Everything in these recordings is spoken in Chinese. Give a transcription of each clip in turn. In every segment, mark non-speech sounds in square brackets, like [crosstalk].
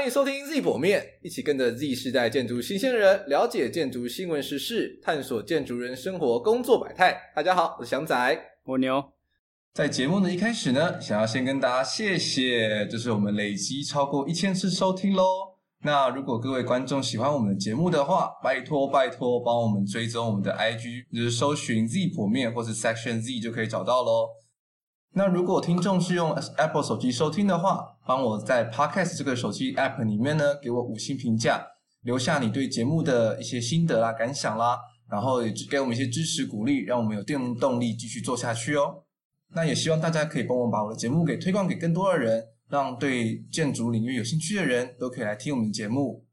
欢迎收听 Z 剖面，一起跟着 Z 世代建筑新鲜人，了解建筑新闻时事，探索建筑人生活工作百态。大家好，我是祥仔，我牛。在节目的一开始呢，想要先跟大家谢谢，就是我们累积超过一千次收听喽。那如果各位观众喜欢我们的节目的话，拜托拜托帮我们追踪我们的 IG，就是搜寻 Z 剖面或是 Section Z 就可以找到喽。那如果听众是用 Apple 手机收听的话，帮我在 Podcast 这个手机 App 里面呢，给我五星评价，留下你对节目的一些心得啦、感想啦，然后也给我们一些支持鼓励，让我们有电动力继续做下去哦。那也希望大家可以帮我把我的节目给推广给更多的人，让对建筑领域有兴趣的人都可以来听我们的节目。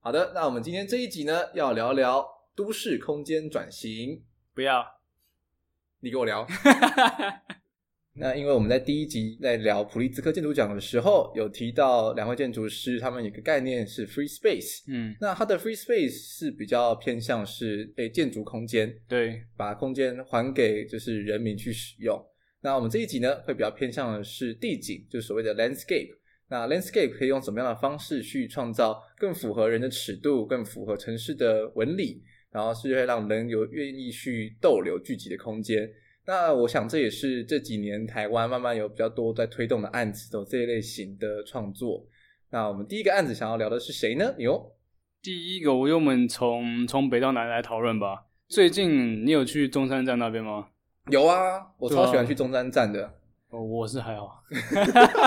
好的，那我们今天这一集呢，要聊聊都市空间转型。不要，你跟我聊。[laughs] 那因为我们在第一集在聊普利兹克建筑奖的时候，有提到两位建筑师，他们有个概念是 free space。嗯，那它的 free space 是比较偏向是诶建筑空间，对，把空间还给就是人民去使用。那我们这一集呢，会比较偏向的是地景，就是所谓的 landscape。那 landscape 可以用什么样的方式去创造更符合人的尺度、更符合城市的纹理，然后是会让人有愿意去逗留聚集的空间。那我想这也是这几年台湾慢慢有比较多在推动的案子，都这一类型的创作。那我们第一个案子想要聊的是谁呢？哟，第一个我用我们从从北到南来讨论吧。最近你有去中山站那边吗？有啊，我超喜欢去中山站的。哦，我是还好，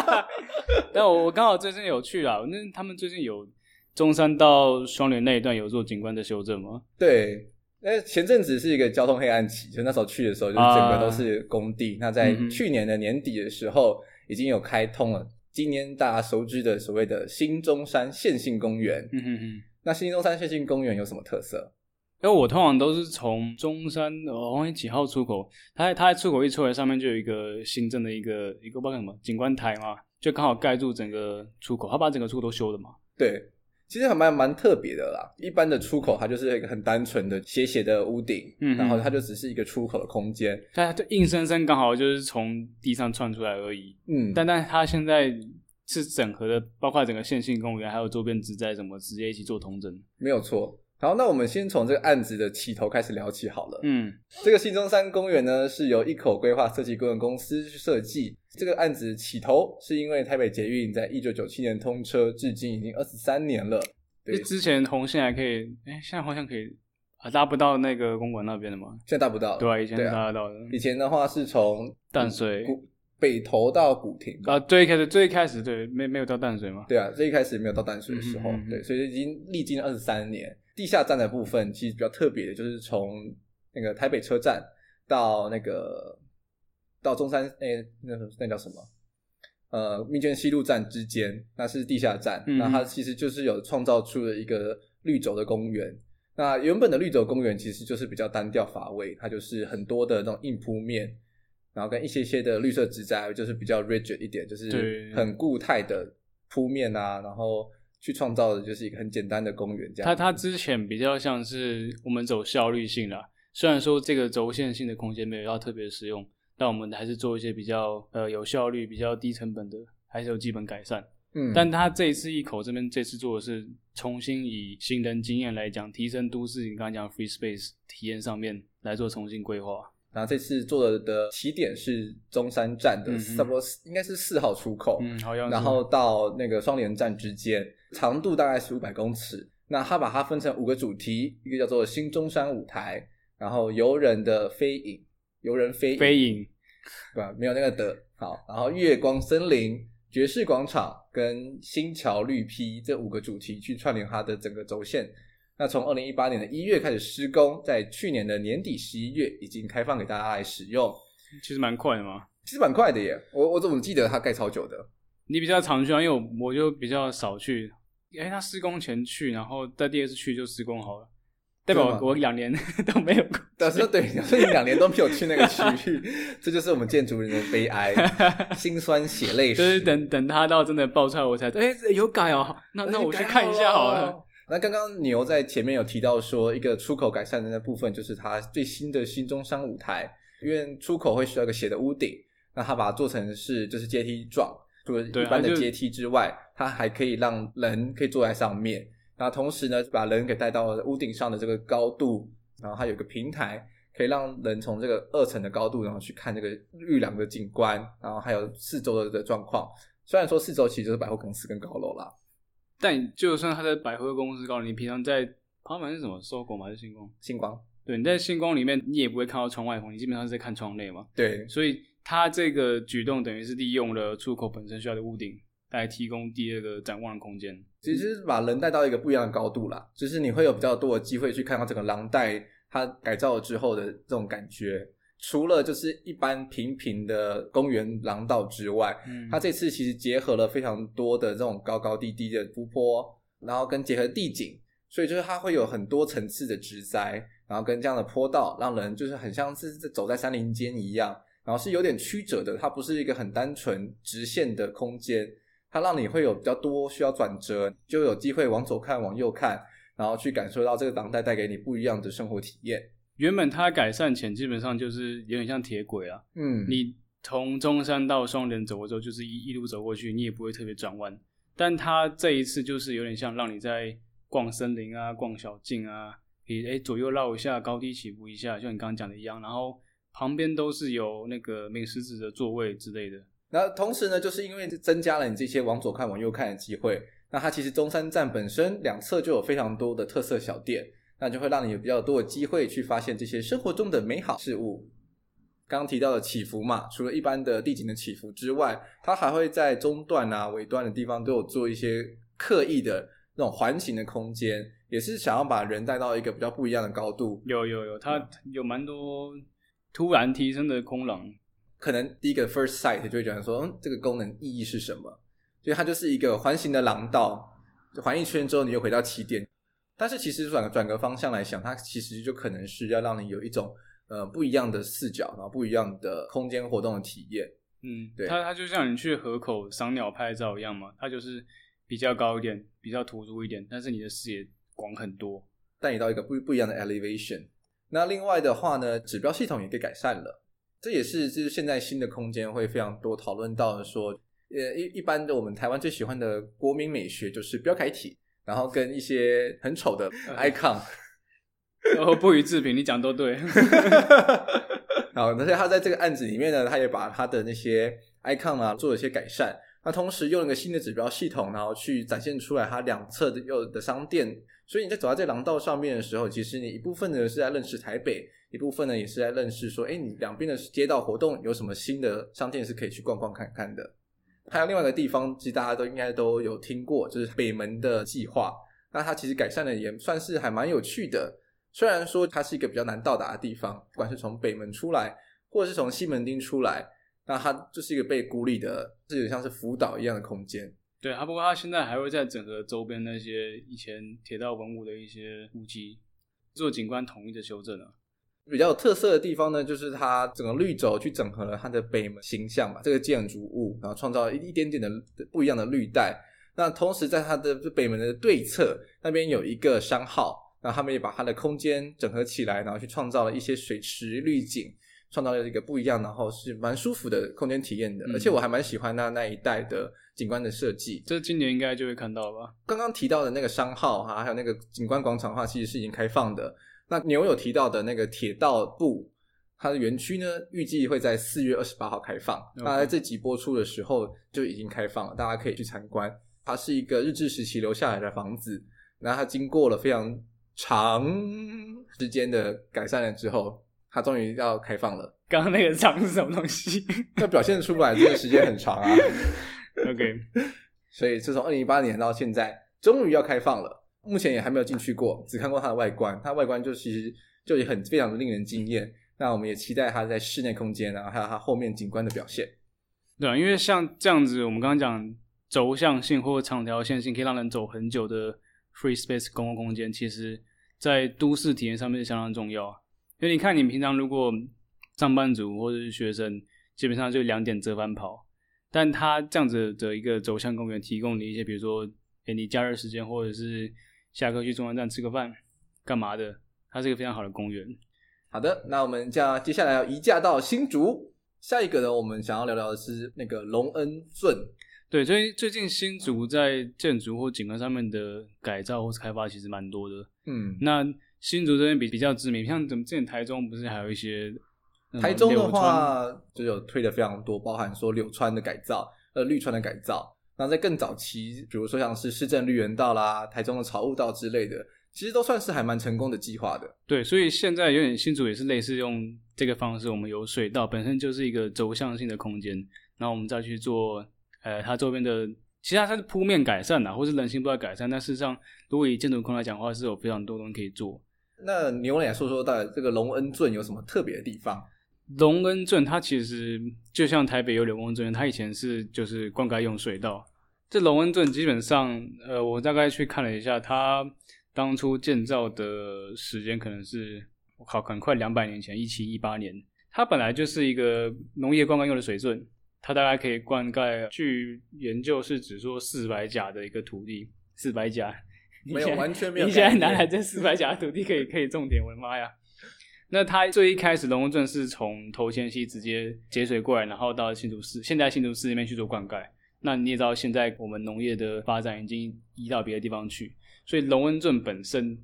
[laughs] 但我我刚好最近有去啦。那他们最近有中山到双连那一段有做景观的修正吗？对。那前阵子是一个交通黑暗期，就那时候去的时候，就是整个都是工地。啊、那在去年的年底的时候，已经有开通了。今年大家熟知的所谓的新中山线性公园。嗯哼哼。那新中山线性公园有什么特色？因为我通常都是从中山，我忘记几号出口。它在它在出口一出来，上面就有一个新增的一个一个不知道什么景观台嘛，就刚好盖住整个出口。它把整个出口都修了嘛。对。其实还蛮蛮特别的啦，一般的出口它就是一个很单纯的斜斜的屋顶，嗯，然后它就只是一个出口的空间，它就硬生生刚好就是从地上窜出来而已，嗯，但但它现在是整合的，包括整个线性公园还有周边植栽什么直接一起做同整，没有错。好，那我们先从这个案子的起头开始聊起好了。嗯，这个新中山公园呢，是由一口规划设计顾问公司去设计。这个案子起头是因为台北捷运在一九九七年通车，至今已经二十三年了。对，之前红线还可以，哎，现在好像可以啊，搭不到那个公馆那边的吗？现在搭不到。对啊，以前搭得到的。以前的话是从淡水北投到古亭啊，最开始最开始对，没没有到淡水吗？对啊，最一开始没有到淡水的时候，嗯、哼哼对，所以已经历经了二十三年。地下站的部分其实比较特别的，就是从那个台北车站到那个到中山，哎，那那叫什么？呃，蜜饯西路站之间，那是地下站，嗯、那它其实就是有创造出了一个绿轴的公园。那原本的绿轴公园其实就是比较单调乏味，它就是很多的那种硬铺面，然后跟一些些的绿色植栽，就是比较 rigid 一点，就是很固态的铺面啊，然后。去创造的就是一个很简单的公园，这样。它它之前比较像是我们走效率性啦，虽然说这个轴线性的空间没有要特别使用，但我们还是做一些比较呃有效率、比较低成本的，还是有基本改善。嗯，但它这一次一口这边这次做的是重新以行人经验来讲，提升都市你刚刚讲 free space 体验上面来做重新规划。然后这次做的的起点是中山站的差不多应该是四号出口，嗯，好像。然后到那个双连站之间，长度大概是五百公尺。那它把它分成五个主题，一个叫做新中山舞台，然后游人的飞影，游人飞影，飞影，对吧？没有那个的。好，然后月光森林、爵士广场跟新桥绿披这五个主题去串联它的整个轴线。那从二零一八年的一月开始施工，在去年的年底十一月已经开放给大家来使用。其实蛮快的嘛，其实蛮快的耶。我我怎么记得它盖超久的？你比较常去啊，因为我我就比较少去。哎，他施工前去，然后在第二次去就施工好了，代表我两年 [laughs] 都没有。但是对，所以你两年都没有去那个区域，[laughs] 这就是我们建筑人的悲哀，[laughs] 心酸血泪史。就是等等他到真的爆出来，我才哎有改哦，那那我去看一下好了。那刚刚牛在前面有提到说，一个出口改善的那部分就是它最新的新中商舞台，因为出口会需要一个斜的屋顶，那它把它做成是就是阶梯状，除了一般的阶梯之外，它还可以让人可以坐在上面，然后同时呢，把人给带到屋顶上的这个高度，然后它有个平台，可以让人从这个二层的高度，然后去看这个绿廊的景观，然后还有四周的的状况。虽然说四周其实就是百货公司跟高楼啦，但就算他在百货公司高楼，你平常在旁边是什么？SOGO 吗？还是星光？星光。对，你在星光里面，你也不会看到窗外风，你基本上是在看窗内嘛。对，所以他这个举动等于是利用了出口本身需要的屋顶，来提供第二个展望的空间。其实把人带到一个不一样的高度啦，就是你会有比较多的机会去看到整个廊带它改造了之后的这种感觉。除了就是一般平平的公园廊道之外，嗯，它这次其实结合了非常多的这种高高低低的湖泊，然后跟结合地景，所以就是它会有很多层次的植栽。然后跟这样的坡道，让人就是很像是走在山林间一样，然后是有点曲折的，它不是一个很单纯直线的空间，它让你会有比较多需要转折，就有机会往左看，往右看，然后去感受到这个当代带给你不一样的生活体验。原本它改善前基本上就是有点像铁轨啊，嗯，你从中山到双连走的时候，就是一一路走过去，你也不会特别转弯，但它这一次就是有点像让你在逛森林啊，逛小径啊。你诶，左右绕一下，高低起伏一下，就你刚刚讲的一样。然后旁边都是有那个美食子的座位之类的。那同时呢，就是因为增加了你这些往左看、往右看的机会。那它其实中山站本身两侧就有非常多的特色小店，那就会让你有比较多的机会去发现这些生活中的美好事物。刚刚提到的起伏嘛，除了一般的地景的起伏之外，它还会在中段啊、尾端的地方都有做一些刻意的那种环形的空间。也是想要把人带到一个比较不一样的高度。有有有，它有蛮多突然提升的空廊。可能第一个 first sight 就会觉得说，嗯，这个功能意义是什么？所以它就是一个环形的廊道，环一圈之后你又回到起点。但是其实转转个方向来想，它其实就可能是要让你有一种呃不一样的视角，然后不一样的空间活动的体验。嗯，对，它它就像你去河口赏鸟拍照一样嘛，它就是比较高一点，比较突出一点，但是你的视野。广很多，带你到一个不不一样的 elevation。那另外的话呢，指标系统也给改善了，这也是就是现在新的空间会非常多讨论到的说，呃一一般的我们台湾最喜欢的国民美学就是标楷体，然后跟一些很丑的 icon，[laughs] 然后不予置评，你讲都对。[laughs] 好，而且他在这个案子里面呢，他也把他的那些 icon 啊做了一些改善，那同时用了一个新的指标系统，然后去展现出来它两侧的有的商店。所以你在走在这廊道上面的时候，其实你一部分呢是在认识台北，一部分呢也是在认识说，哎，你两边的街道活动有什么新的商店是可以去逛逛看看的。还有另外一个地方，其实大家都应该都有听过，就是北门的计划。那它其实改善的也算是还蛮有趣的。虽然说它是一个比较难到达的地方，不管是从北门出来，或者是从西门町出来，那它就是一个被孤立的，是有点像是福岛一样的空间。对啊，不过它现在还会在整个周边那些以前铁道文物的一些古迹做景观统一的修正啊。比较有特色的地方呢，就是它整个绿轴去整合了它的北门形象嘛，这个建筑物，然后创造了一一点点的不一样的绿带。那同时在它的北门的对侧那边有一个商号，然后他们也把它的空间整合起来，然后去创造了一些水池绿景。创造了一个不一样，然后是蛮舒服的空间体验的，嗯、而且我还蛮喜欢它那一带的景观的设计。这今年应该就会看到吧？刚刚提到的那个商号哈，还有那个景观广场的话，其实是已经开放的。那牛有提到的那个铁道部，它的园区呢，预计会在四月二十八号开放。那在这集播出的时候就已经开放了，大家可以去参观。它是一个日治时期留下来的房子，然后它经过了非常长时间的改善了之后。它终于要开放了。刚刚那个长是什么东西？那表现出来这个时间很长啊。[laughs] OK，[laughs] 所以自从二零一八年到现在，终于要开放了。目前也还没有进去过，只看过它的外观。它外观就其实就也很非常的令人惊艳。那我们也期待它在室内空间啊，还有它后面景观的表现。对啊，因为像这样子，我们刚刚讲轴向性或长条线性可以让人走很久的 free space 公共空间，其实在都市体验上面是相当重要。因为你看，你平常如果上班族或者是学生，基本上就两点折返跑。但它这样子的一个轴向公园，提供你一些，比如说，给你假日时间，或者是下课去中央站吃个饭，干嘛的？它是一个非常好的公园。好的，那我们将接下来要移驾到新竹。下一个呢，我们想要聊聊的是那个隆恩圳。对，所以最近新竹在建筑或景观上面的改造或是开发其实蛮多的。嗯，那新竹这边比比较知名，像怎么之前台中不是还有一些？台中的话就有推的非常多，包含说柳川的改造，呃，绿川的改造。那在更早期，比如说像是市政绿园道啦、台中的草悟道之类的，其实都算是还蛮成功的计划的。对，所以现在有点新竹也是类似用这个方式，我们有水道本身就是一个轴向性的空间，然后我们再去做，呃，它周边的其实它是铺面改善呐，或是人行步道改善。但事实上，如果以建筑空来讲的话，是有非常多东西可以做。那你有来说说，到底这个龙恩圳有什么特别的地方？龙恩镇它其实就像台北有柳工圳，它以前是就是灌溉用水道。这龙恩镇基本上，呃，我大概去看了一下，它当初建造的时间可能是，我靠，可能快两百年前，一七一八年。它本来就是一个农业灌溉用的水圳，它大概可以灌溉，据研究是指说四百甲的一个土地，四百甲，没有完全没有。你现在拿来这四百甲的土地可以可以种田，我的妈呀！那它最一开始龙恩镇是从头前溪直接接水过来，然后到新竹市，现在新竹市那边去做灌溉。那你也知道，现在我们农业的发展已经移到别的地方去，所以龙恩镇本身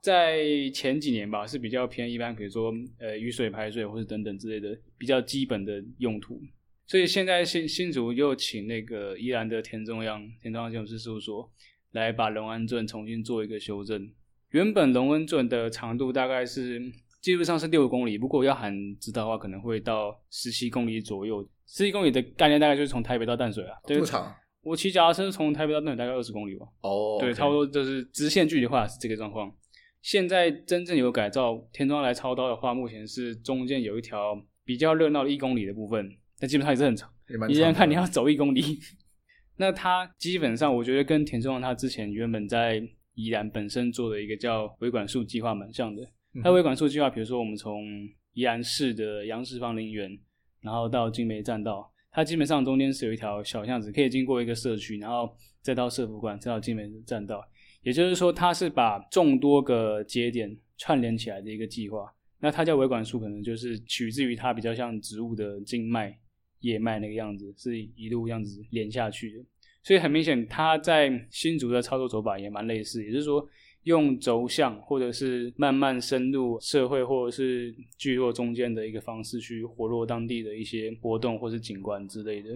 在前几年吧是比较偏一般，比如说呃雨水排水或者等等之类的比较基本的用途。所以现在新新竹又请那个宜兰的田中央田中央建筑师事务所来把龙恩镇重新做一个修正。原本龙恩镇的长度大概是。基本上是六公里，不过要喊直达的话，可能会到十七公里左右。十七公里的概念大概就是从台北到淡水啊。对，不长。我骑脚踏车从台北到淡水大概二十公里吧。哦。Oh. 对，差不多就是直线距离的话是这个状况。现在真正有改造田中央来超刀的话，目前是中间有一条比较热闹的一公里的部分，但基本上也是很长。你现在看你要走一公里，[laughs] 那它基本上我觉得跟田中央他之前原本在宜兰本身做的一个叫维管束计划蛮像的。它维管束计划，比如说我们从宜兰市的杨氏芳林园，然后到金梅栈道，它基本上中间是有一条小巷子，可以经过一个社区，然后再到社福馆，再到金梅栈道。也就是说，它是把众多个节点串联起来的一个计划。那它叫维管束，可能就是取自于它比较像植物的茎脉、叶脉那个样子，是一路这样子连下去的。所以很明显，它在新竹的操作手法也蛮类似，也就是说。用轴向或者是慢慢深入社会或者是聚落中间的一个方式去活络当地的一些活动或是景观之类的。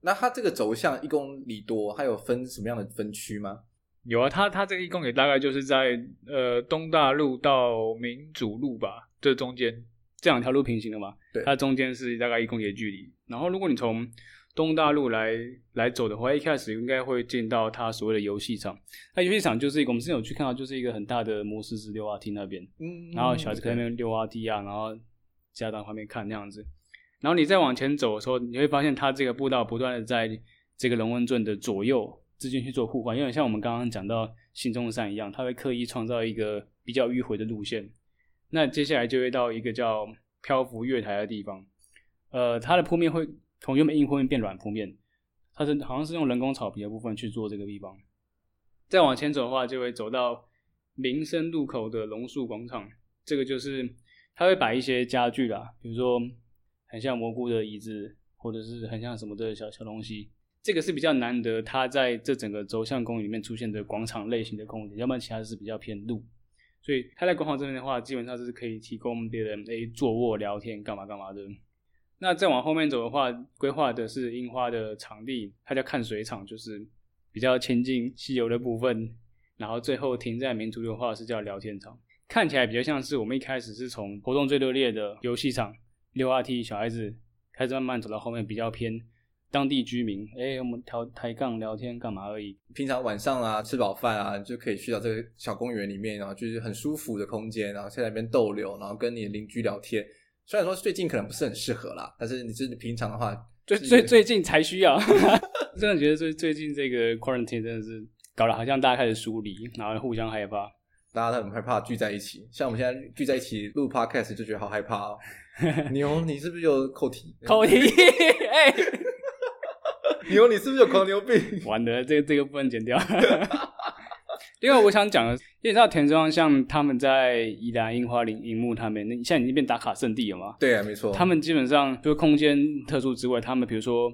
那它这个轴向一公里多，它有分什么样的分区吗？有啊，它它这个一公里大概就是在呃东大路到民主路吧，这中间这两条路平行的嘛，对，它中间是大概一公里的距离。然后如果你从东大路来来走的话，一开始应该会进到它所谓的游戏场。那游戏场就是一个，我们之前有去看到，就是一个很大的摩斯之溜滑梯那边。嗯。然后小孩子可以在那边溜滑梯啊，然后家长旁边看那样子。然后你再往前走的时候，你会发现它这个步道不断的在这个龙恩圳的左右之间去做互换，有点像我们刚刚讲到新中山一样，它会刻意创造一个比较迂回的路线。那接下来就会到一个叫漂浮月台的地方，呃，它的铺面会。从原本硬铺面变软铺面，它是好像是用人工草皮的部分去做这个地方。再往前走的话，就会走到民生路口的榕树广场。这个就是它会摆一些家具啦，比如说很像蘑菇的椅子，或者是很像什么的小小东西。这个是比较难得，它在这整个轴向公园里面出现的广场类型的空间，要不然其他是比较偏路。所以它在广场这边的话，基本上是可以提供别人诶坐卧聊天干嘛干嘛的。那再往后面走的话，规划的是樱花的场地，它叫看水场，就是比较亲近溪流的部分。然后最后停在民族的话是叫聊天场，看起来比较像是我们一开始是从活动最热烈的游戏场、溜滑梯、小孩子开始慢慢走到后面比较偏当地居民，哎、欸，我们调抬杠聊天干嘛而已。平常晚上啊，吃饱饭啊，就可以去到这个小公园里面，然后就是很舒服的空间，然后在那边逗留，然后跟你的邻居聊天。虽然说最近可能不是很适合啦，但是你是平常的话，最最最近才需要。[laughs] 真的觉得最最近这个 quarantine 真的是搞得好像大家开始疏离，然后互相害怕，大家都很害怕聚在一起。像我们现在聚在一起录 podcast 就觉得好害怕哦。[laughs] 牛，你是不是有口蹄？口蹄？[laughs] 哎、欸，牛，你是不是有狂牛病？[laughs] 完了，这个这个不能剪掉。[laughs] 因为我想讲的，因为你知道田中像他们在宜兰樱花林樱木他们，那现在已经变打卡圣地了嘛？对啊，没错。他们基本上就是空间特殊之外，他们比如说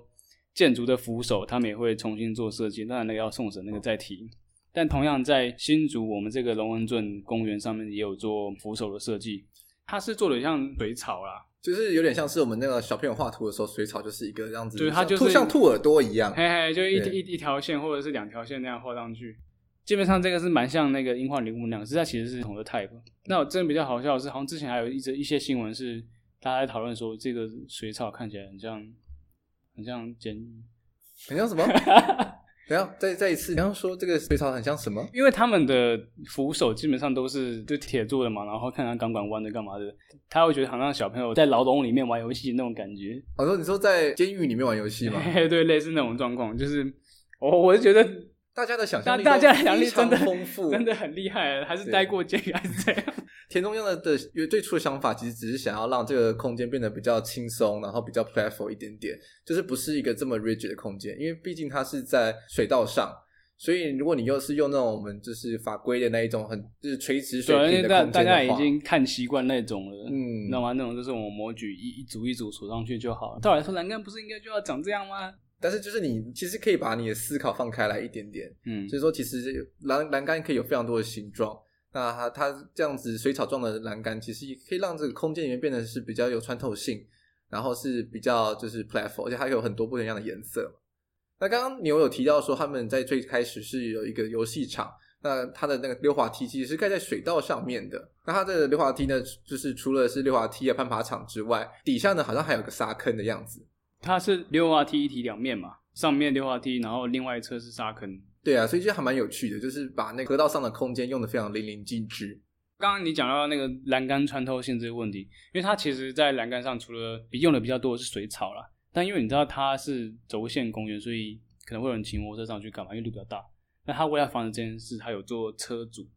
建筑的扶手，他们也会重新做设计，当然那个要送审，那个再提。但同样在新竹，我们这个龙恩镇公园上面也有做扶手的设计，它是做的像水草啦。就是有点像是我们那个小朋友画图的时候，水草就是一个这样子，对，它就是像兔耳朵一样，嘿嘿，就一一一条线或者是两条线那样画上去。基本上这个是蛮像那个樱花铃木那样，实在其实是同的 type。那我真的比较好笑的是，好像之前还有一则一些新闻是大家在讨论说，这个水草看起来很像，很像监狱，很像什么？[laughs] 等下，再再一次，你刚刚说这个水草很像什么？因为他们的扶手基本上都是就铁做的嘛，然后看看钢管弯的干嘛的，他会觉得好像小朋友在牢笼里面玩游戏那种感觉。我说，你说在监狱里面玩游戏吗？[laughs] 对，类似那种状况，就是我我是觉得大家的想象力，大家的想象力真的丰富，真的很厉害，还是待过监狱还是这样。田中央的的最初的想法，其实只是想要让这个空间变得比较轻松，然后比较 playful 一点点，就是不是一个这么 rigid 的空间，因为毕竟它是在水道上。所以，如果你又是用那种我们就是法规的那一种很就是垂直水平的大家已经看习惯那种了，嗯，知道吗？那种就是我们模具一一组一组锁上去就好了。照理来说，栏杆不是应该就要长这样吗？但是就是你其实可以把你的思考放开来一点点，嗯，所以说其实栏栏杆可以有非常多的形状。那它它这样子水草状的栏杆，其实也可以让这个空间里面变得是比较有穿透性，然后是比较就是 platform，而且它有很多不一样的颜色。那刚刚牛有提到说，他们在最开始是有一个游戏场，那它的那个溜滑梯其实是盖在水道上面的。那它的溜滑梯呢，就是除了是溜滑梯啊、攀爬场之外，底下呢好像还有个沙坑的样子。它是溜滑梯一体两面嘛，上面溜滑梯，然后另外一侧是沙坑。对啊，所以就还蛮有趣的，就是把那个河道上的空间用的非常淋漓尽致。刚刚你讲到那个栏杆穿透性这个问题，因为它其实，在栏杆上除了用的比较多的是水草啦。但因为你知道它是轴线公园，所以可能会有人骑摩托车上去干嘛？因为路比较大。那他为了防止这件事，他有做车主，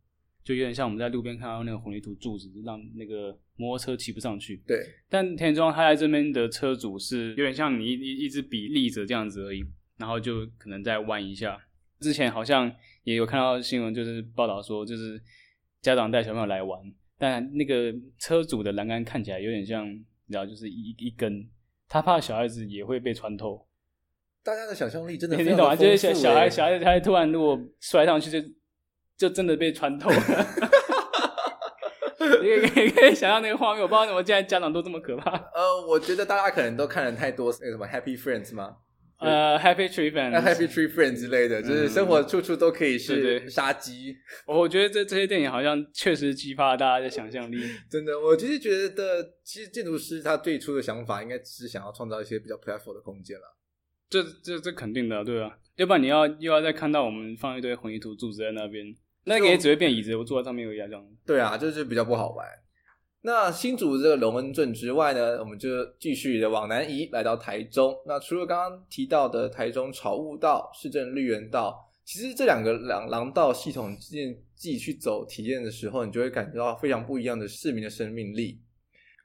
就有点像我们在路边看到那个混凝土柱子，让那个摩托车骑不上去。对。但田中他在这边的车主是有点像你一一一支笔立着这样子而已，然后就可能再弯一下。之前好像也有看到新闻，就是报道说，就是家长带小朋友来玩，但那个车主的栏杆看起来有点像，你知道，就是一一根。他怕小孩子也会被穿透，大家的想象力真的你懂吗？就是小小孩，小孩子他突然如果摔上去就，就就真的被穿透了。[laughs] 你可以可以想象那个画面，我不知道怎么现在家长都这么可怕。呃，我觉得大家可能都看了太多那个什么 Happy Friends 吗？呃、uh,，Happy Tree Friends，Happy Tree Friends 之类的，嗯、就是生活处处都可以是杀鸡。我觉得这这些电影好像确实激发了大家的想象力。[laughs] 真的，我其实觉得，其实建筑师他最初的想法应该只是想要创造一些比较 playful 的空间了。这这这肯定的，对啊，要不然你要又要再看到我们放一堆混凝土柱子在那边，那个也只会变椅子，我坐在上面有一样这样。对啊，就是比较不好玩。那新竹这个龙恩镇之外呢，我们就继续的往南移，来到台中。那除了刚刚提到的台中草悟道、市政绿园道，其实这两个廊廊道系统，自己去走体验的时候，你就会感觉到非常不一样的市民的生命力。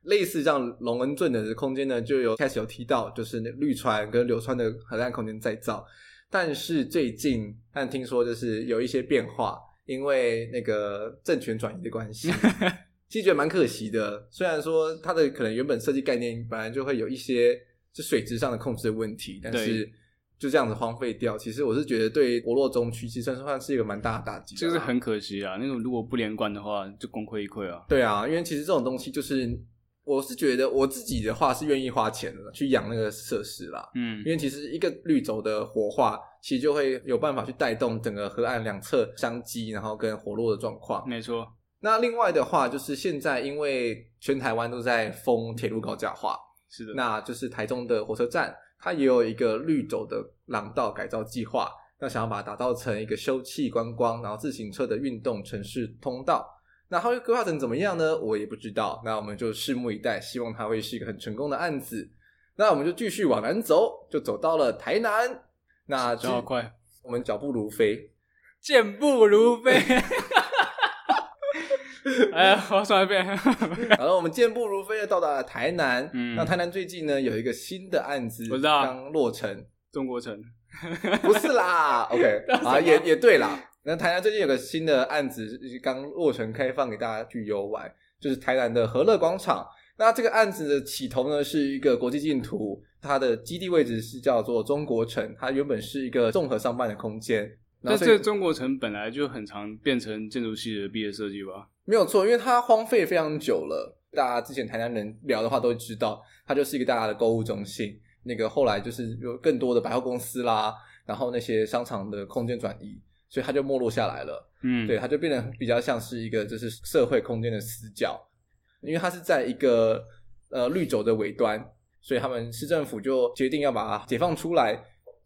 类似这样龙恩镇的空间呢，就有开始有提到，就是那绿川跟流川的河岸空间再造。但是最近，但听说就是有一些变化，因为那个政权转移的关系。[laughs] 其实觉得蛮可惜的，虽然说它的可能原本设计概念本来就会有一些就水质上的控制的问题，但是就这样子荒废掉，其实我是觉得对活络中区其实算算是一个蛮大的打击，就是很可惜啊。那种如果不连贯的话，就功亏一篑啊。对啊，因为其实这种东西就是，我是觉得我自己的话是愿意花钱的去养那个设施啦。嗯，因为其实一个绿洲的活化，其实就会有办法去带动整个河岸两侧商机，然后跟活络的状况。没错。那另外的话，就是现在因为全台湾都在封铁路高架化，是的，那就是台中的火车站，它也有一个绿洲的廊道改造计划，那想要把它打造成一个休憩观光，然后自行车的运动城市通道。那它会规划成怎么样呢？我也不知道。那我们就拭目以待，希望它会是一个很成功的案子。那我们就继续往南走，就走到了台南。那这么快，我们脚步如飞，健步如飞。[laughs] [laughs] 哎呀，我说一遍。[laughs] 好了，我们健步如飞的到达了台南。嗯，那台南最近呢有一个新的案子，我知道刚落成。中国城？[laughs] 不是啦。OK，啊，也也对啦。那台南最近有个新的案子刚落成，开放给大家去游玩，就是台南的和乐广场。那这个案子的起头呢，是一个国际净土，它的基地位置是叫做中国城，它原本是一个综合商办的空间。那这个中国城本来就很常变成建筑系的毕业设计吧？没有错，因为它荒废非常久了。大家之前台南人聊的话都会知道，它就是一个大家的购物中心。那个后来就是有更多的百货公司啦，然后那些商场的空间转移，所以它就没落下来了。嗯，对，它就变得比较像是一个就是社会空间的死角，因为它是在一个呃绿洲的尾端，所以他们市政府就决定要把它解放出来。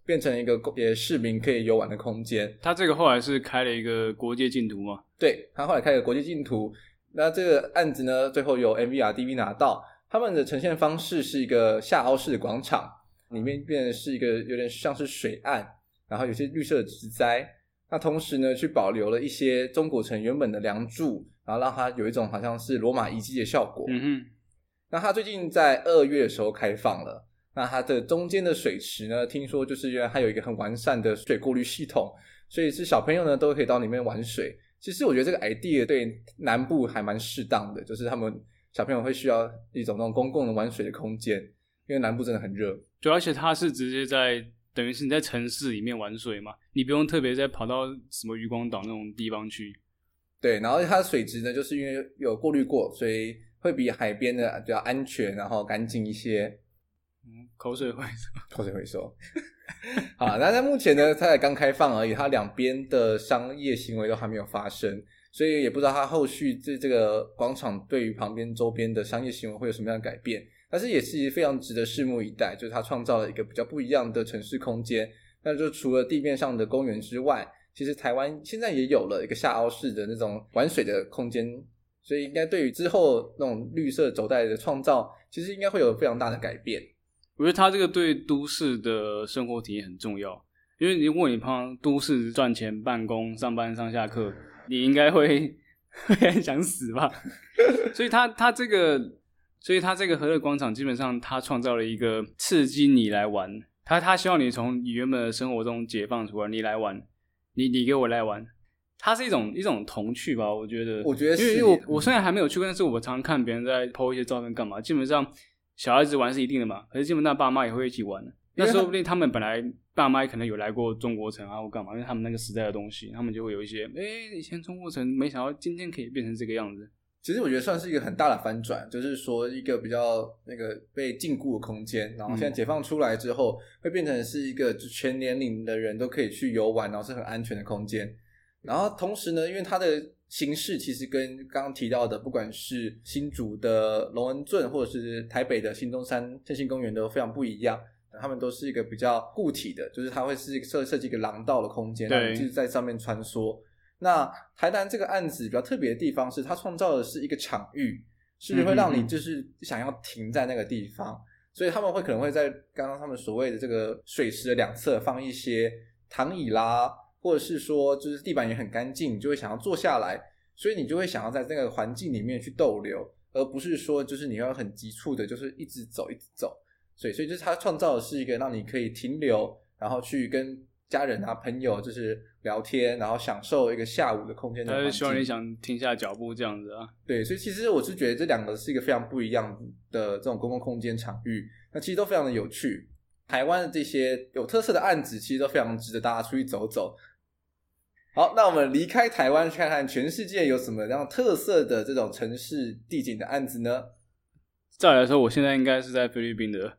变成一个也市民可以游玩的空间。他这个后来是开了一个国际竞图吗？对，他后来开了国际竞图。那这个案子呢，最后由 MVRDV 拿到。他们的呈现方式是一个下凹式的广场，里面变成是一个有点像是水岸，然后有些绿色的植栽。那同时呢，去保留了一些中国城原本的梁柱，然后让它有一种好像是罗马遗迹的效果。嗯哼。那他最近在二月的时候开放了。那它的中间的水池呢，听说就是因为它有一个很完善的水过滤系统，所以是小朋友呢都可以到里面玩水。其实我觉得这个 idea 对南部还蛮适当的，就是他们小朋友会需要一种那种公共的玩水的空间，因为南部真的很热。对，而且它是直接在等于是你在城市里面玩水嘛，你不用特别再跑到什么渔光岛那种地方去。对，然后它的水质呢，就是因为有过滤过，所以会比海边的比较安全，然后干净一些。嗯，口水回收，[laughs] 口水回收。[laughs] 好，那在目前呢，它才刚开放而已，它两边的商业行为都还没有发生，所以也不知道它后续这这个广场对于旁边周边的商业行为会有什么样的改变。但是也是非常值得拭目以待，就是它创造了一个比较不一样的城市空间。那就除了地面上的公园之外，其实台湾现在也有了一个下凹式的那种玩水的空间，所以应该对于之后那种绿色走带的创造，其实应该会有非常大的改变。我觉得他这个对都市的生活体验很重要，因为如果你旁都市赚钱、办公、上班、上下课，你应该会会很想死吧？[laughs] 所以他他这个，所以他这个和乐广场基本上他创造了一个刺激你来玩，他他希望你从你原本的生活中解放出来，你来玩，你你给我来玩，它是一种一种童趣吧？我觉得，我觉得是，因为我我虽然还没有去过，但是我常看别人在 po 一些照片干嘛，基本上。小孩子玩是一定的嘛，可是基本上爸妈也会一起玩。那说不定他们本来爸妈可能有来过中国城啊，或干嘛，因为他们那个时代的东西，他们就会有一些，哎、欸，以前中国城没想到今天可以变成这个样子。其实我觉得算是一个很大的翻转，就是说一个比较那个被禁锢的空间，然后现在解放出来之后，会变成是一个全年龄的人都可以去游玩，然后是很安全的空间。然后同时呢，因为它的形式其实跟刚刚提到的，不管是新竹的龙恩镇，或者是台北的新中山振兴公园都非常不一样。他们都是一个比较固体的，就是它会是设设计一个廊道的空间，让你就是在上面穿梭。那台南这个案子比较特别的地方是，它创造的是一个场域，是会让你就是想要停在那个地方。嗯嗯嗯，所以他们会可能会在刚刚他们所谓的这个水池的两侧放一些躺椅啦。或者是说，就是地板也很干净，你就会想要坐下来，所以你就会想要在这个环境里面去逗留，而不是说就是你要很急促的，就是一直走一直走。所以，所以就是他创造的是一个让你可以停留，然后去跟家人啊、朋友就是聊天，然后享受一个下午的空间的。他是希望你想停下脚步这样子啊。对，所以其实我是觉得这两个是一个非常不一样的这种公共空间场域，那其实都非常的有趣。台湾的这些有特色的案子，其实都非常值得大家出去走走。好，那我们离开台湾，去看看全世界有什么样特色的这种城市地景的案子呢？照理来说，我现在应该是在菲律宾的。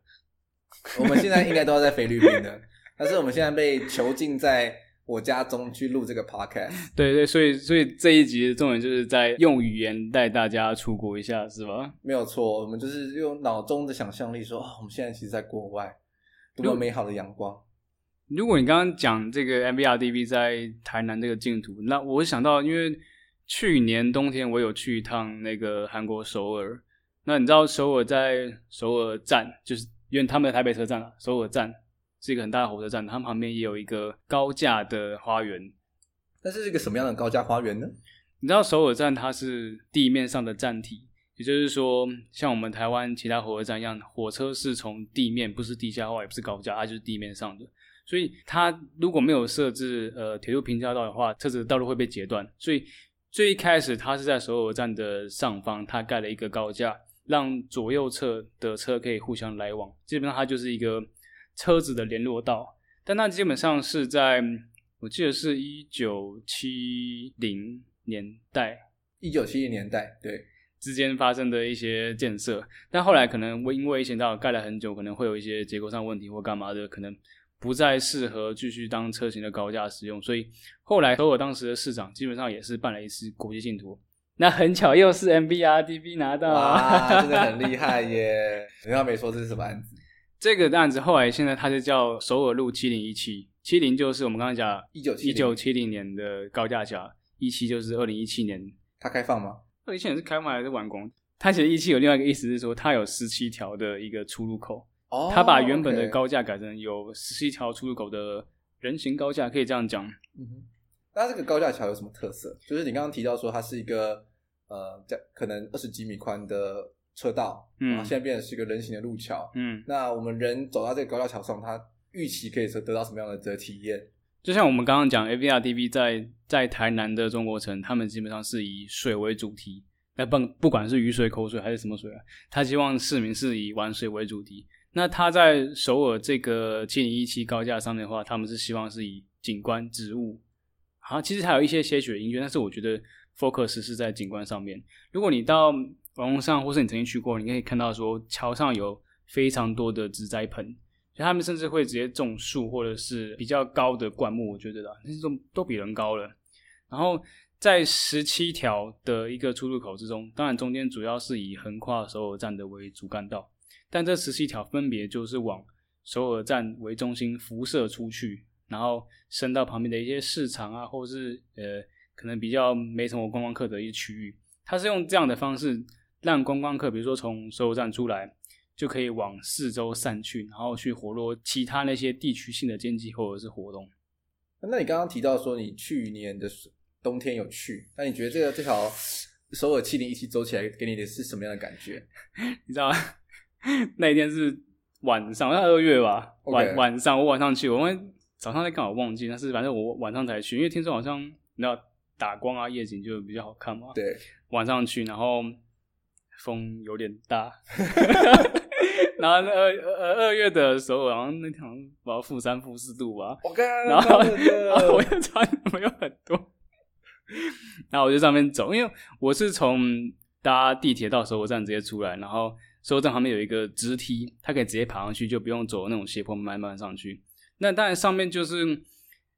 我们现在应该都要在菲律宾的，但是我们现在被囚禁在我家中去录这个 podcast。[laughs] 对对，所以所以这一集的重点就是在用语言带大家出国一下，是吧？没有错，我们就是用脑中的想象力说，哦，我们现在其实在国外，多么美好的阳光。如果你刚刚讲这个 MVRDV 在台南这个净土，那我想到，因为去年冬天我有去一趟那个韩国首尔，那你知道首尔在首尔站，就是因为他们的台北车站啊，首尔站是一个很大的火车站，他们旁边也有一个高架的花园。那是一个什么样的高架花园呢？你知道首尔站它是地面上的站体，也就是说，像我们台湾其他火车站一样，火车是从地面，不是地下化，也不是高架，它就是地面上的。所以它如果没有设置呃铁路平交道的话，车子的道路会被截断。所以最一开始它是在首尔站的上方，它盖了一个高架，让左右侧的车可以互相来往。基本上它就是一个车子的联络道，但那基本上是在我记得是一九七零年代，一九七零年代对之间发生的一些建设，但后来可能因为以前道盖了很久，可能会有一些结构上问题或干嘛的，可能。不再适合继续当车型的高架使用，所以后来首尔当时的市长基本上也是办了一次国际信托。那很巧又是 MBRDB 拿到，啊，真的很厉害耶！人家没说这是什么案子，这个案子后来现在它就叫首尔路七零一七，七零就是我们刚刚讲一九一九七零年的高架桥，一七就是二零一七年。它开放吗？二零一七年是开放还是完工？它其实一七有另外一个意思是说，它有十七条的一个出入口。他把原本的高架改成有十七条出入口的人行高架，可以这样讲。嗯哼，那这个高架桥有什么特色？就是你刚刚提到说它是一个呃，在可能二十几米宽的车道，嗯，然后现在变成是一个人行的路桥，嗯，那我们人走到这个高架桥上，它预期可以得到什么样的的体验？就像我们刚刚讲，AVRTV 在在台南的中国城，他们基本上是以水为主题，那不不管是雨水、口水还是什么水啊，他希望市民是以玩水为主题。那他在首尔这个七零一七高架上面的话，他们是希望是以景观、植物，好，其实还有一些些许的音乐，但是我觉得 focus 是在景观上面。如果你到网络上，或是你曾经去过，你可以看到说桥上有非常多的植栽盆，就他们甚至会直接种树，或者是比较高的灌木，我觉得啦，那种都比人高了。然后在十七条的一个出入口之中，当然中间主要是以横跨首尔站的为主干道。但这十七条分别就是往首尔站为中心辐射出去，然后伸到旁边的一些市场啊，或者是呃可能比较没什么观光客的一些区域。它是用这样的方式让观光客，比如说从首尔站出来，就可以往四周散去，然后去活络其他那些地区性的经济或者是活动。那你刚刚提到说你去年的冬天有去，那你觉得这个这条首尔七零一七走起来给你的是什么样的感觉？[laughs] 你知道吗？[laughs] 那一天是晚上，好像二月吧。晚.晚上，我晚上去，我因为早上在刚好忘记，但是反正我晚上才去，因为听说好像你知道打光啊，夜景就比较好看嘛。对，晚上去，然后风有点大，[laughs] 然后二二二月的时候，好像那天好像不知道负三负四度吧。然后 [laughs] 然后我又穿没有很多，然后我就上面走，因为我是从搭地铁到首尔站直接出来，然后。所以站旁边有一个直梯，它可以直接爬上去，就不用走那种斜坡，慢慢上去。那当然上面就是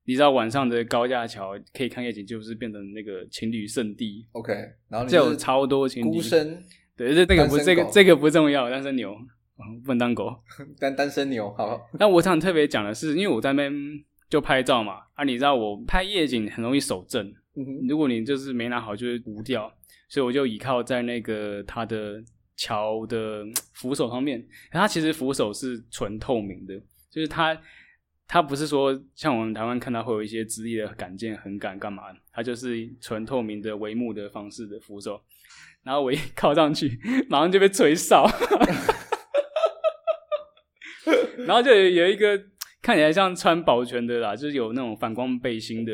你知道晚上的高架桥可以看夜景，就是变成那个情侣圣地。OK，然后就有超多情侣。孤身，对，这这个不这个这个不重要，单身牛 [laughs] 不能当狗，[laughs] 单单身牛好。那我想特别讲的是，因为我在那边就拍照嘛，啊，你知道我拍夜景很容易手震，嗯、如果你就是没拿好就会糊掉，所以我就倚靠在那个它的。桥的扶手方面，它其实扶手是纯透明的，就是它它不是说像我们台湾看到会有一些直立的杆件横杆干嘛，它就是纯透明的帷幕的方式的扶手，然后我一靠上去，马上就被吹哨，[laughs] 然后就有有一个看起来像穿保全的啦，就是有那种反光背心的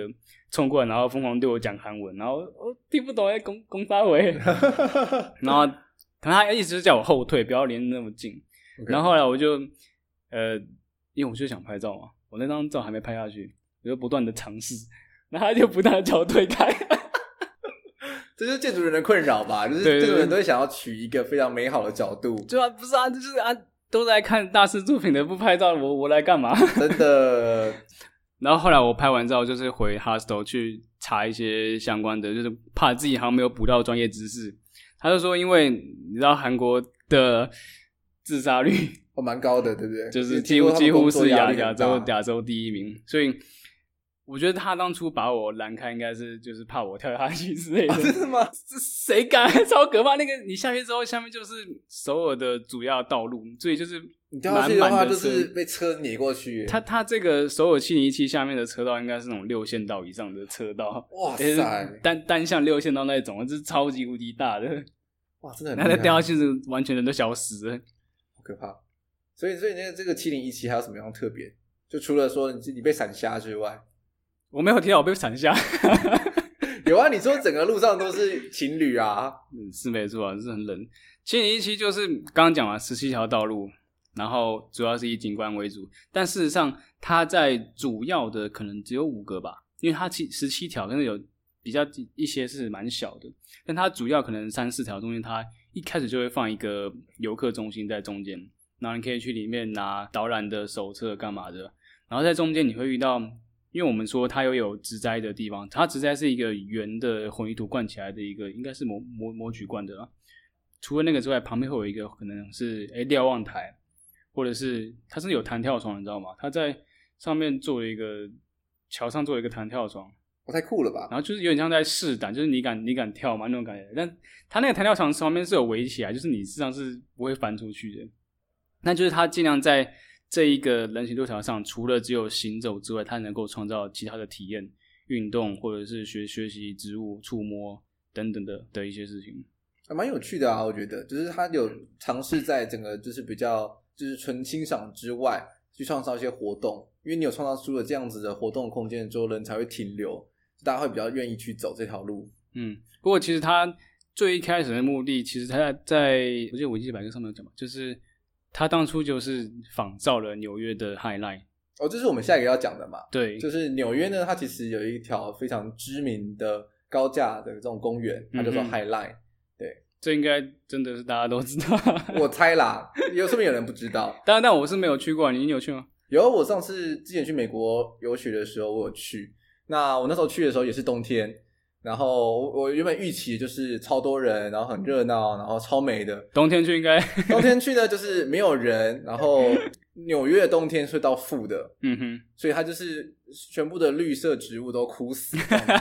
冲过来，然后疯狂对我讲韩文，然后我听不懂哎，攻攻杀我，[laughs] 然后。可能他一直是叫我后退，不要离那么近。然后后来我就，呃，因为我就想拍照嘛，我那张照还没拍下去，我就不断的尝试，然后他就不断的叫我退开。[laughs] 这就是建筑人的困扰吧？[laughs] 就是建筑人都会想要取一个非常美好的角度。对啊，不是啊，就是啊，都在看大师作品的，不拍照，我我来干嘛？真的。[laughs] 然后后来我拍完照，就是回 hostel 去查一些相关的，就是怕自己好像没有补到专业知识。他就说，因为你知道韩国的自杀率哦蛮高的，对不对？就是几乎几乎是亚亚洲亚洲第一名，所以我觉得他当初把我拦开，应该是就是怕我跳下去之类的。真的吗？[laughs] 这谁敢？[laughs] 超可怕！那个你下去之后，下面就是首尔的主要道路，所以就是你掉下去的话，就是被车碾过去。他他这个首尔七零一七下面的车道，应该是那种六线道以上的车道。哇 [laughs] 塞！单单向六线道那种，这是超级无敌大的。哇，真的很！那他掉下去是完全人都消失了，好可怕。所以，所以那个这个七零一七还有什么样特别？就除了说你你被闪瞎之外，我没有听到我被闪瞎，[laughs] 有啊，你说整个路上都是情侣啊？嗯，是没错啊，是很冷。七零一七就是刚刚讲了十七条道路，然后主要是以景观为主，但事实上它在主要的可能只有五个吧，因为它七十七条，但是有比较一些是蛮小的，但它主要可能三四条中间，它一开始就会放一个游客中心在中间，然后你可以去里面拿导览的手册干嘛的，然后在中间你会遇到。因为我们说它又有植栽的地方，它植栽是一个圆的混凝土灌起来的一个，应该是模模模具灌的啦。除了那个之外，旁边会有一个可能是诶瞭望台，或者是它是有弹跳床，你知道吗？它在上面做了一个桥上做了一个弹跳床，我太酷了吧！然后就是有点像在试胆，就是你敢你敢跳吗那种感觉？但它那个弹跳床上面是有围起来，就是你实际上是不会翻出去的。那就是它尽量在。这一个人行路条上，除了只有行走之外，它能够创造其他的体验、运动或者是学学习植物、触摸等等的的一些事情，还蛮有趣的啊。我觉得，就是它有尝试在整个就是比较就是纯欣赏之外，去创造一些活动。因为你有创造出了这样子的活动空间之后，人才会停留，大家会比较愿意去走这条路。嗯，不过其实它最一开始的目的，其实它在在我记得维基百科上面有讲嘛，就是。他当初就是仿造了纽约的 High Line 哦，这是我们下一个要讲的嘛？对，就是纽约呢，它其实有一条非常知名的高架的这种公园，它叫做 High Line。对，这应该真的是大家都知道。[laughs] 我猜啦，有说不定有人不知道。当然，但我是没有去过，你有去吗？有，我上次之前去美国游学的时候，我有去。那我那时候去的时候也是冬天。然后我原本预期就是超多人，然后很热闹，然后超美的。冬天去应该，[laughs] 冬天去呢就是没有人，然后纽约的冬天是到负的，嗯哼，所以它就是全部的绿色植物都枯死，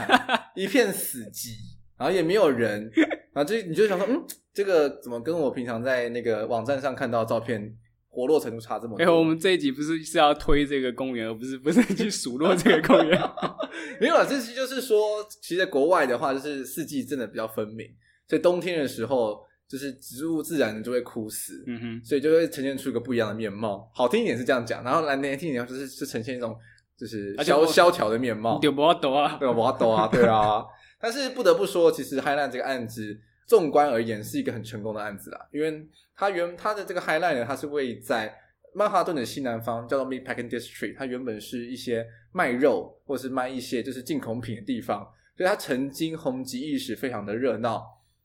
[laughs] 一片死寂，然后也没有人，然后就你就想说，嗯，这个怎么跟我平常在那个网站上看到的照片？活络程度差这么多。哎、欸，我们这一集不是是要推这个公园，而不是不是 [laughs] 去数落这个公园。[laughs] 没有啊，这期就是说，其实在国外的话，就是四季真的比较分明。所以冬天的时候，就是植物自然就会枯死，嗯哼，所以就会呈现出一个不一样的面貌。好听一点是这样讲，然后难听一点就是是呈现一种就是萧萧条的面貌。对不啊，对啊，对啊，对啊。[laughs] 但是不得不说，其实 High Line 这个案子，纵观而言是一个很成功的案子啦，因为。它原它的这个 High Line 呢，它是位在曼哈顿的西南方，叫做 Meatpacking District。它原本是一些卖肉或是卖一些就是进口品的地方，所以它曾经红极一时，非常的热闹。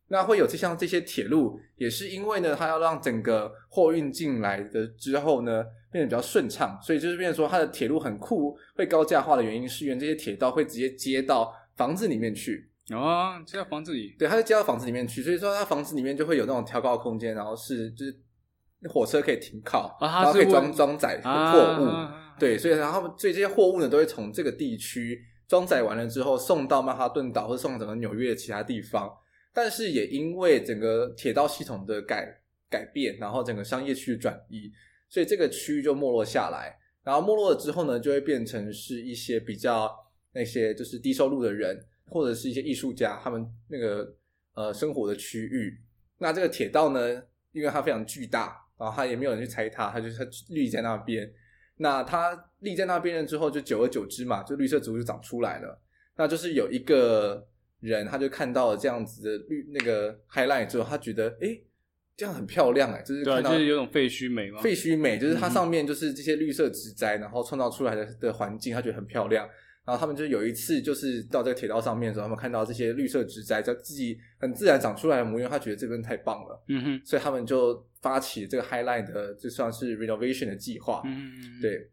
那会有这像这些铁路，也是因为呢，它要让整个货运进来的之后呢，变得比较顺畅，所以就是变说它的铁路很酷，会高价化的原因是因为这些铁道会直接接到房子里面去。哦，接到房子里，对，他就接到房子里面去，所以说他房子里面就会有那种挑高的空间，然后是就是火车可以停靠，啊、然后可以装装载货物，啊、对，所以然后所以这些货物呢都会从这个地区装载完了之后送到曼哈顿岛或者送到整个纽约的其他地方，但是也因为整个铁道系统的改改变，然后整个商业区的转移，所以这个区域就没落下来，然后没落了之后呢，就会变成是一些比较那些就是低收入的人。或者是一些艺术家，他们那个呃生活的区域，那这个铁道呢，因为它非常巨大，然后它也没有人去拆它，它就是它立在那边。那它立在那边了之后，就久而久之嘛，就绿色植物就长出来了。那就是有一个人，他就看到了这样子的绿那个 highlight 之后，他觉得诶、欸、这样很漂亮哎，就是看到就是有种废墟美嘛，废墟美就是它上面就是这些绿色植栽，然后创造出来的的环境，他觉得很漂亮。然后他们就有一次，就是到这个铁道上面的时候，他们看到这些绿色植栽在自己很自然长出来的模样，他觉得这边太棒了，嗯哼，所以他们就发起这个 High Line 的，就算是 renovation 的计划，嗯嗯，对。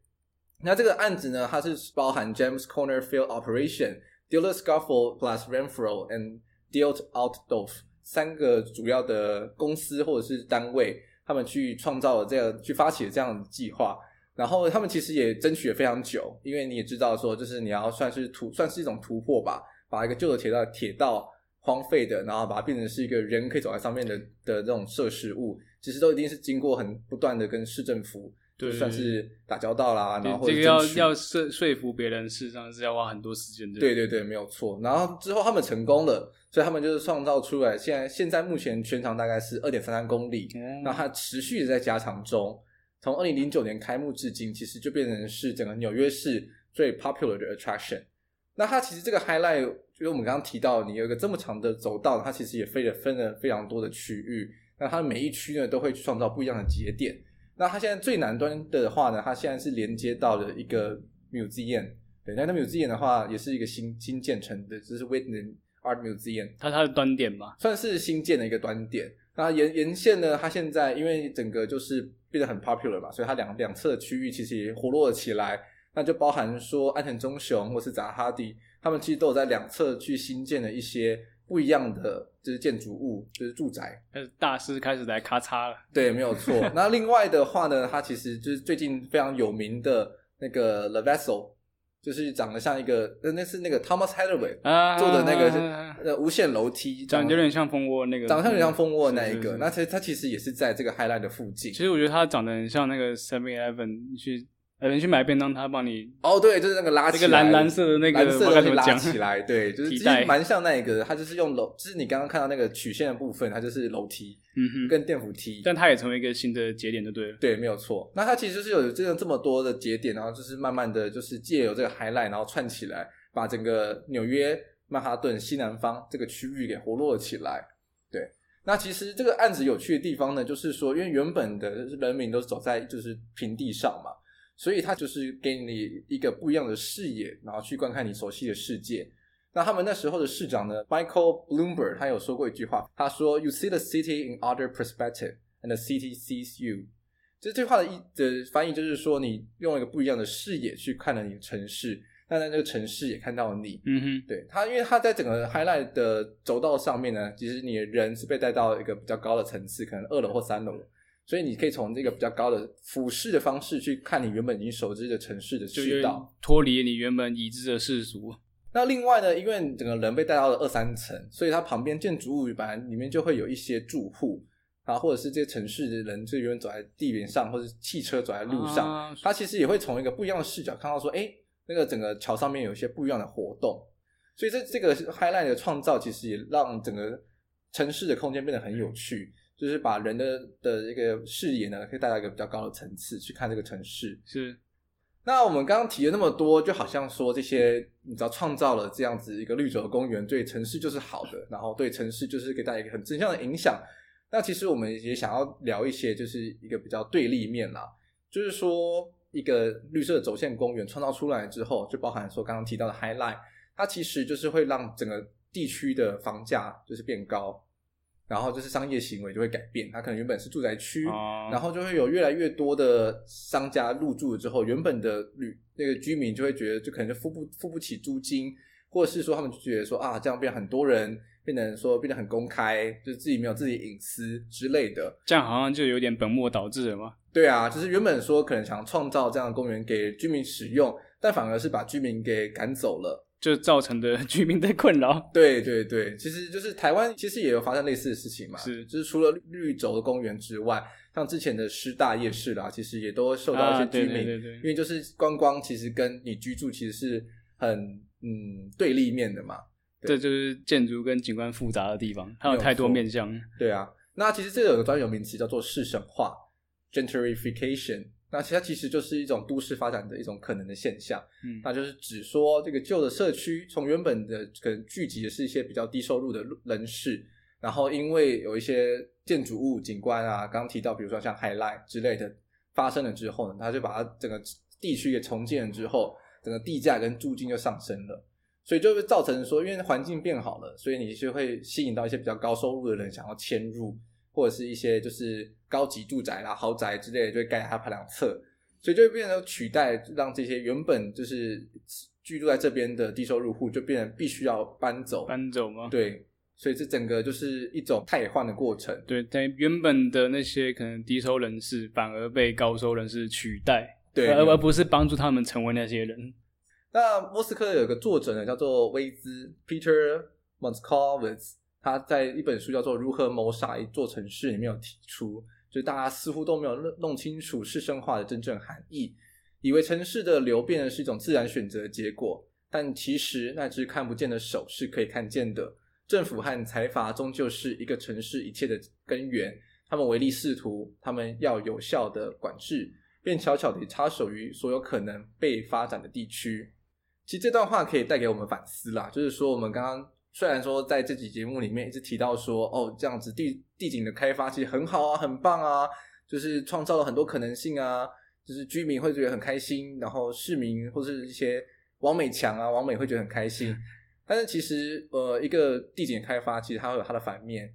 那这个案子呢，它是包含 James Corner Field Operation、Dealer Scuffle Plus Renfro and Dealt Altdorf 三个主要的公司或者是单位，他们去创造了这样，去发起了这样的计划。然后他们其实也争取了非常久，因为你也知道说，就是你要算是突，算是一种突破吧，把一个旧的铁道铁道荒废的，然后把它变成是一个人可以走在上面的的这种设施物，其实都一定是经过很不断的跟市政府，算是打交道啦，然后这个要要说说服别人，事实上是要花很多时间的。对对对，没有错。然后之后他们成功了，所以他们就是创造出来，现在现在目前全长大概是二点三三公里，那、嗯、它持续的在加长中。从二零零九年开幕至今，其实就变成是整个纽约市最 popular 的 attraction。那它其实这个 highlight 就是我们刚刚提到，你有一个这么长的走道，它其实也分了分了非常多的区域。那它每一区呢，都会创造不一样的节点。那它现在最南端的话呢，它现在是连接到了一个 museum。对，那那 museum 的话，也是一个新新建成的，就是 Whitney Art Museum。它它的端点嘛，算是新建的一个端点。那沿沿线呢，它现在因为整个就是变得很 popular 嘛，所以它两两侧的区域其实也活络了起来。那就包含说安藤忠雄或是扎哈迪，他们其实都有在两侧去新建了一些不一样的就是建筑物，就是住宅。但是大师开始来咔嚓了。对，没有错。[laughs] 那另外的话呢，它其实就是最近非常有名的那个 The Vessel，就是长得像一个，那是那个 Thomas Heatherwick 做的那个呃无限楼梯，长得有点像蜂窝那个，长得有点像蜂窝那一个。那其实它其实也是在这个 Highline 的附近。其实我觉得它长得很像那个 Seven Eleven 去。有人去买便当，他帮你哦，对，就是那个拉起来，那个蓝蓝色的那个蓝色的拉起来，对，就是其实蛮像那个，它就是用楼，就是你刚刚看到那个曲线的部分，它就是楼梯，嗯哼，跟电扶梯，但它也成为一个新的节点，就对了，对，没有错。那它其实是有这样这么多的节点，然后就是慢慢的就是借由这个 highlight，然后串起来，把整个纽约曼哈顿西南方这个区域给活络了起来。对，那其实这个案子有趣的地方呢，就是说，因为原本的人民都走在就是平地上嘛。所以他就是给你一个不一样的视野，然后去观看你熟悉的世界。那他们那时候的市长呢，Michael Bloomberg，他有说过一句话，他说：“You see the city in other perspective, and the city sees you。”这句话的意的翻译就是说，你用一个不一样的视野去看了你的城市，但在那个城市也看到了你。嗯哼，对他，因为他在整个 highlight 的轴道上面呢，其实你的人是被带到一个比较高的层次，可能二楼或三楼。所以你可以从这个比较高的俯视的方式去看你原本已经熟知的城市的渠道，脱离你原本已知的世俗。那另外呢，因为整个人被带到了二三层，所以它旁边建筑物本来里面就会有一些住户啊，或者是这些城市的人就永远走在地面上，或者是汽车走在路上，啊，它其实也会从一个不一样的视角看到说，哎，那个整个桥上面有一些不一样的活动。所以这这个 highlight 的创造，其实也让整个城市的空间变得很有趣。就是把人的的一个视野呢，可以带到一个比较高的层次去看这个城市。是。那我们刚刚提了那么多，就好像说这些，你知道，创造了这样子一个绿洲的公园，对城市就是好的，然后对城市就是给大家一个很正向的影响。那其实我们也想要聊一些，就是一个比较对立面啦，就是说一个绿色的轴线公园创造出来之后，就包含说刚刚提到的 Highline，它其实就是会让整个地区的房价就是变高。然后就是商业行为就会改变，它可能原本是住宅区，哦、然后就会有越来越多的商家入驻了之后，原本的旅那个居民就会觉得，就可能就付不付不起租金，或者是说他们就觉得说啊，这样变很多人变成说变得很公开，就是自己没有自己隐私之类的，这样好像就有点本末倒置了吗？对啊，就是原本说可能想创造这样的公园给居民使用，但反而是把居民给赶走了。就造成的 [laughs] 居民的困扰。对对对，其实就是台湾其实也有发生类似的事情嘛。是，就是除了绿洲的公园之外，像之前的师大夜市啦，其实也都会受到一些居民，啊、对对对对，因为就是观光其实跟你居住其实是很嗯对立面的嘛。这就是建筑跟景观复杂的地方，它有太多面向。对啊，那其实这个有个专有名词叫做市省化 （gentrification）。那其实它其实就是一种都市发展的一种可能的现象，嗯，那就是指说这个旧的社区从原本的可能聚集的是一些比较低收入的人士，然后因为有一些建筑物景观啊，刚刚提到比如说像 Highline 之类的发生了之后呢，他就把它整个地区给重建了之后，整个地价跟租金就上升了，所以就会造成说，因为环境变好了，所以你就会吸引到一些比较高收入的人想要迁入。或者是一些就是高级住宅啦、豪宅之类的，就会盖在它两侧，所以就会变成取代，让这些原本就是居住在这边的低收入户，就变成必须要搬走。搬走吗？对，所以这整个就是一种汰换的过程。对，在原本的那些可能低收人士，反而被高收人士取代，对，而而不是帮助他们成为那些人。那莫斯科有个作者呢，叫做威兹 （Peter Moskovitz，。他在一本书叫做《如何谋杀一座城市》里面有提出，就大家似乎都没有弄清楚市生化的真正含义，以为城市的流变是一种自然选择的结果，但其实那只看不见的手是可以看见的。政府和财阀终究是一个城市一切的根源，他们唯利是图，他们要有效的管制，便悄悄地插手于所有可能被发展的地区。其实这段话可以带给我们反思啦，就是说我们刚刚虽然说在这集节目里面一直提到说，哦，这样子地地景的开发其实很好啊，很棒啊，就是创造了很多可能性啊，就是居民会觉得很开心，然后市民或是一些王美强啊，王美会觉得很开心。但是其实呃，一个地景开发其实它会有它的反面。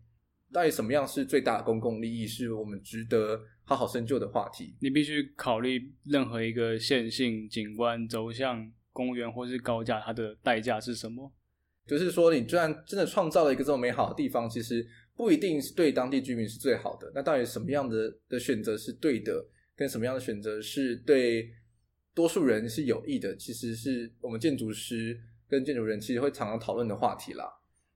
到底什么样是最大的公共利益，是我们值得好好深究的话题。你必须考虑任何一个线性景观走向公园或是高架，它的代价是什么？就是说，你居然真的创造了一个这么美好的地方，其实不一定是对当地居民是最好的。那到底什么样的的选择是对的，跟什么样的选择是对多数人是有益的？其实是我们建筑师跟建筑人其实会常常讨论的话题啦。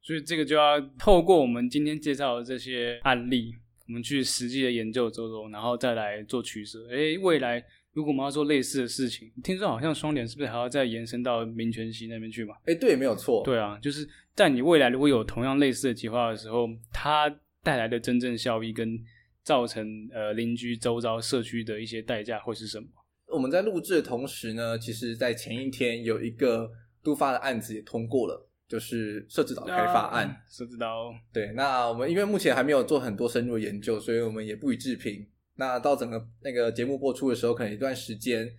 所以这个就要透过我们今天介绍的这些案例，我们去实际的研究走走，然后再来做取舍。诶，未来如果我们要做类似的事情，听说好像双连是不是还要再延伸到民权西那边去嘛？诶，对，没有错。对啊，就是在你未来如果有同样类似的计划的时候，它带来的真正效益跟造成呃邻居周遭社区的一些代价会是什么？我们在录制的同时呢，其实在前一天有一个都发的案子也通过了。就是设置岛开发案，设置岛。对，那我们因为目前还没有做很多深入的研究，所以我们也不予置评。那到整个那个节目播出的时候，可能一段时间。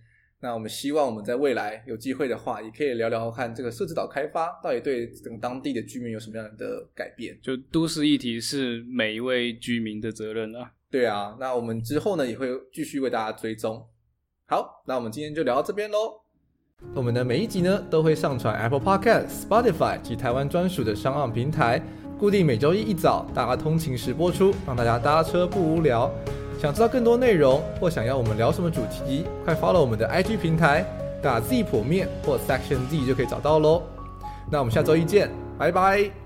那我们希望我们在未来有机会的话，也可以聊聊看这个社子岛开发到底对整个当地的居民有什么样的改变。就都市议题是每一位居民的责任啊。对啊，那我们之后呢也会继续为大家追踪。好，那我们今天就聊到这边喽。我们的每一集呢，都会上传 Apple Podcast、Spotify 及台湾专属的商岸平台，固定每周一一早大家通勤时播出，让大家搭车不无聊。想知道更多内容，或想要我们聊什么主题，快 follow 我们的 IG 平台，打 Z 剖面或 Section Z 就可以找到喽。那我们下周一见，拜拜。